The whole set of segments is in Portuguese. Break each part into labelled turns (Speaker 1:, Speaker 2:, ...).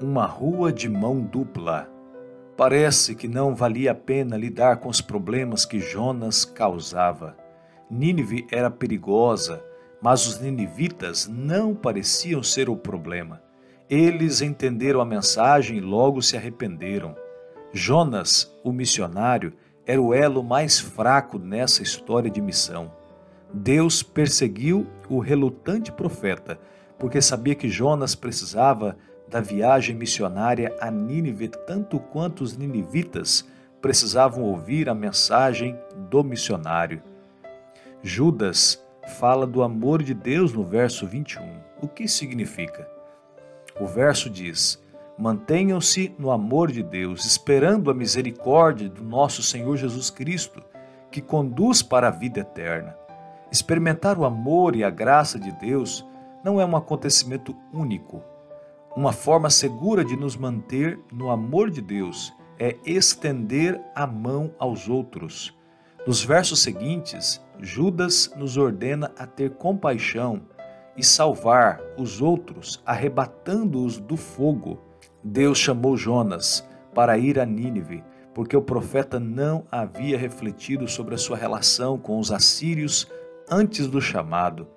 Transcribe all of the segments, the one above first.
Speaker 1: Uma rua de mão dupla. Parece que não valia a pena lidar com os problemas que Jonas causava. Nínive era perigosa, mas os ninivitas não pareciam ser o problema. Eles entenderam a mensagem e logo se arrependeram. Jonas, o missionário, era o elo mais fraco nessa história de missão. Deus perseguiu o relutante profeta, porque sabia que Jonas precisava da viagem missionária a Nínive tanto quanto os ninivitas precisavam ouvir a mensagem do missionário. Judas fala do amor de Deus no verso 21. O que significa? O verso diz: Mantenham-se no amor de Deus, esperando a misericórdia do nosso Senhor Jesus Cristo, que conduz para a vida eterna. Experimentar o amor e a graça de Deus não é um acontecimento único. Uma forma segura de nos manter no amor de Deus é estender a mão aos outros. Nos versos seguintes, Judas nos ordena a ter compaixão e salvar os outros, arrebatando-os do fogo. Deus chamou Jonas para ir a Nínive, porque o profeta não havia refletido sobre a sua relação com os assírios antes do chamado.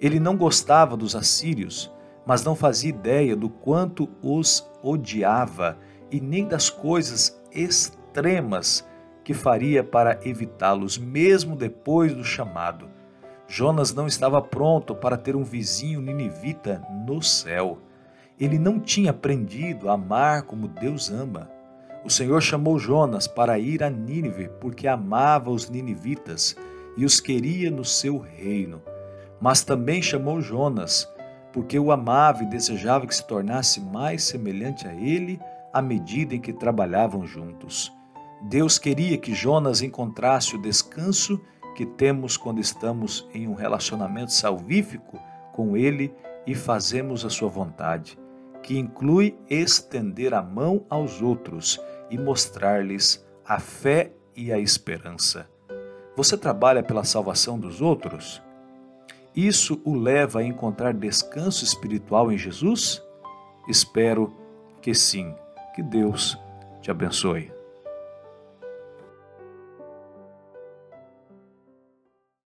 Speaker 1: Ele não gostava dos assírios, mas não fazia ideia do quanto os odiava e nem das coisas extremas que faria para evitá-los, mesmo depois do chamado. Jonas não estava pronto para ter um vizinho ninivita no céu. Ele não tinha aprendido a amar como Deus ama. O Senhor chamou Jonas para ir a Nínive porque amava os ninivitas e os queria no seu reino. Mas também chamou Jonas porque o amava e desejava que se tornasse mais semelhante a ele à medida em que trabalhavam juntos. Deus queria que Jonas encontrasse o descanso que temos quando estamos em um relacionamento salvífico com Ele e fazemos a Sua vontade, que inclui estender a mão aos outros e mostrar-lhes a fé e a esperança. Você trabalha pela salvação dos outros? Isso o leva a encontrar descanso espiritual em Jesus? Espero que sim. Que Deus te abençoe.